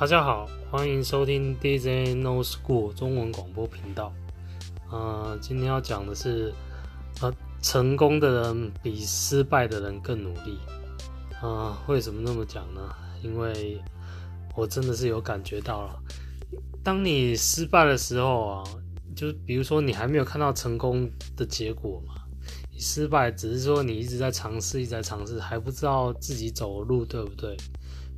大家好，欢迎收听 DJ No School 中文广播频道。呃，今天要讲的是，呃，成功的人比失败的人更努力。呃，为什么那么讲呢？因为我真的是有感觉到了，当你失败的时候啊，就比如说你还没有看到成功的结果嘛，你失败只是说你一直在尝试，一直在尝试，还不知道自己走的路对不对。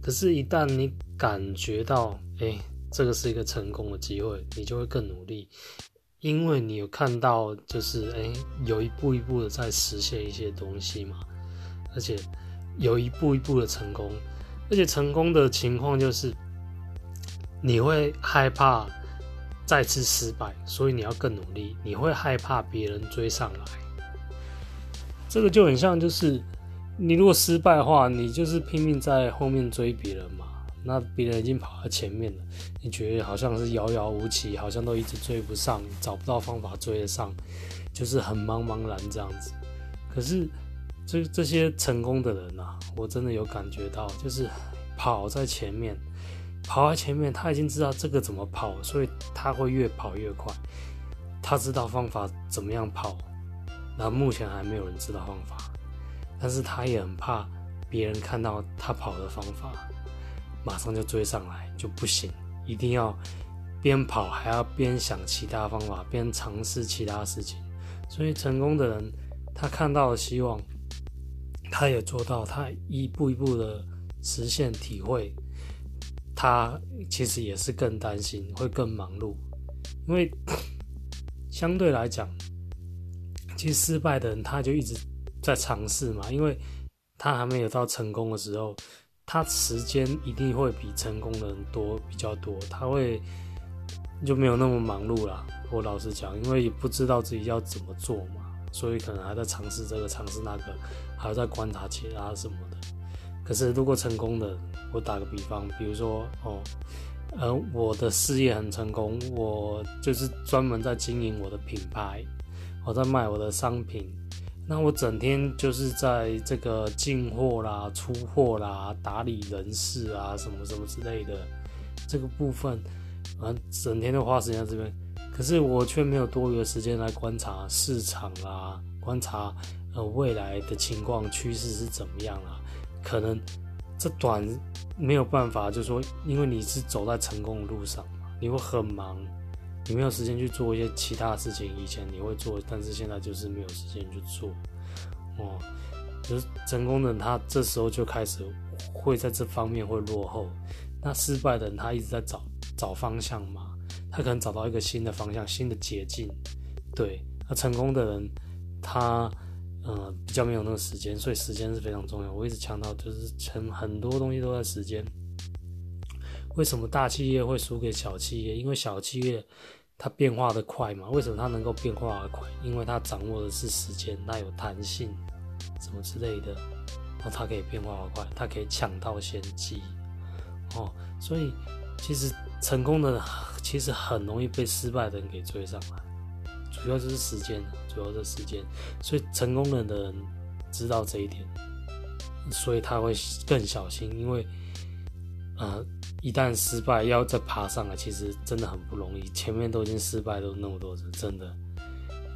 可是，一旦你感觉到，哎，这个是一个成功的机会，你就会更努力。因为你有看到，就是哎，有一步一步的在实现一些东西嘛，而且有一步一步的成功，而且成功的情况就是你会害怕再次失败，所以你要更努力。你会害怕别人追上来，这个就很像就是你如果失败的话，你就是拼命在后面追别人嘛。那别人已经跑在前面了，你觉得好像是遥遥无期，好像都一直追不上，找不到方法追得上，就是很茫茫然这样子。可是这这些成功的人啊，我真的有感觉到，就是跑在前面，跑在前面，他已经知道这个怎么跑，所以他会越跑越快。他知道方法怎么样跑，那目前还没有人知道方法，但是他也很怕别人看到他跑的方法。马上就追上来就不行，一定要边跑还要边想其他方法，边尝试其他事情。所以成功的人，他看到了希望，他也做到，他一步一步的实现体会。他其实也是更担心，会更忙碌，因为 相对来讲，其实失败的人他就一直在尝试嘛，因为他还没有到成功的时候。他时间一定会比成功的人多比较多，他会就没有那么忙碌啦。我老实讲，因为也不知道自己要怎么做嘛，所以可能还在尝试这个，尝试那个，还在观察其他什么的。可是如果成功的，我打个比方，比如说哦，呃，我的事业很成功，我就是专门在经营我的品牌，我在卖我的商品。那我整天就是在这个进货啦、出货啦、打理人事啊，什么什么之类的这个部分，啊，整天都花时间在这边。可是我却没有多余的时间来观察市场啦，观察呃未来的情况趋势是怎么样啦。可能这短没有办法，就是说，因为你是走在成功的路上嘛，你会很忙。你没有时间去做一些其他事情，以前你会做，但是现在就是没有时间去做，哦，就是成功的人他这时候就开始会在这方面会落后，那失败的人他一直在找找方向嘛，他可能找到一个新的方向、新的捷径，对，那成功的人他呃比较没有那个时间，所以时间是非常重要。我一直强调，就是成很多东西都在时间。为什么大企业会输给小企业？因为小企业它变化的快嘛。为什么它能够变化的快？因为它掌握的是时间，它有弹性，什么之类的，然后它可以变化的快，它可以抢到先机。哦，所以其实成功的其实很容易被失败的人给追上来，主要就是时间，主要是时间。所以成功的人知道这一点，所以他会更小心，因为。呃，一旦失败，要再爬上来，其实真的很不容易。前面都已经失败都那么多次，真的。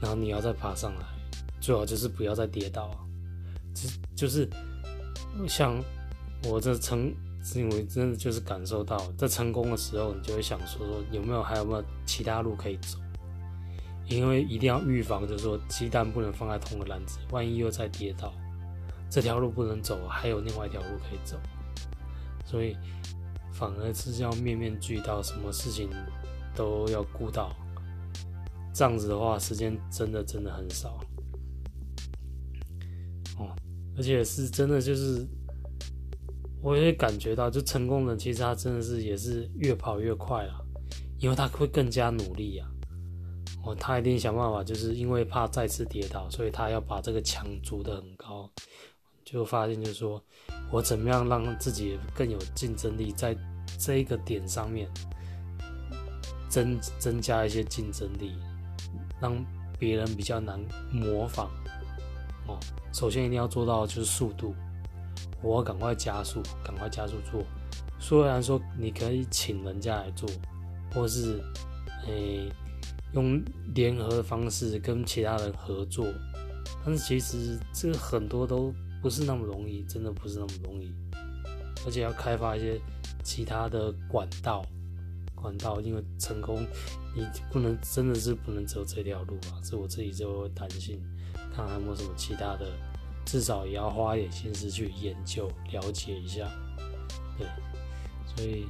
然后你要再爬上来，最好就是不要再跌倒。就就是像我这成，因为真的就是感受到，在成功的时候，你就会想说说有没有还有没有其他路可以走？因为一定要预防，就是说鸡蛋不能放在同个篮子，万一又再跌倒，这条路不能走，还有另外一条路可以走。所以。反而是要面面俱到，什么事情都要顾到，这样子的话，时间真的真的很少。哦，而且是真的，就是我也感觉到，就成功人其实他真的是也是越跑越快了，因为他会更加努力啊。哦，他一定想办法，就是因为怕再次跌倒，所以他要把这个墙筑得很高。就发现就是说，我怎么样让自己更有竞争力，在这一个点上面增增加一些竞争力，让别人比较难模仿。哦，首先一定要做到就是速度，我要赶快加速，赶快加速做，虽然说你可以请人家来做，或是诶、用联合的方式跟其他人合作，但是其实这个很多都不是那么容易，真的不是那么容易，而且要开发一些其他的管道，管道，因为成功你不能真的是不能走这条路啊，是我自己就会担心，看还有没有什么其他的，至少也要花点心思去研究了解一下，对。所以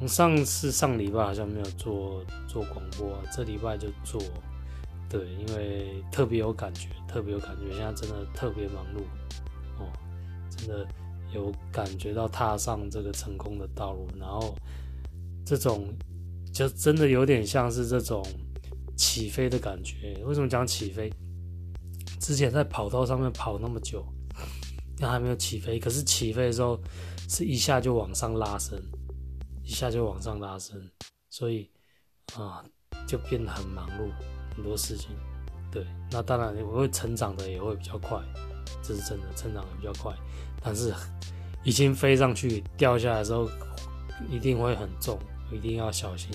从，上次上礼拜好像没有做做广播，这礼拜就做，对，因为特别有感觉，特别有感觉，现在真的特别忙碌，真的有感觉到踏上这个成功的道路，然后这种就真的有点像是这种起飞的感觉。为什么讲起飞？之前在跑道上面跑那么久，那还没有起飞，可是起飞的时候是一下就往上拉伸。一下就往上拉伸，所以啊，就变得很忙碌，很多事情。对，那当然我会成长的也会比较快，这是真的，成长的比较快。但是已经飞上去，掉下来的时候一定会很重，一定要小心，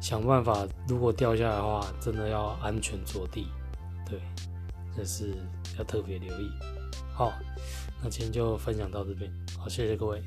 想办法。如果掉下来的话，真的要安全着地。对，这是要特别留意。好，那今天就分享到这边，好，谢谢各位。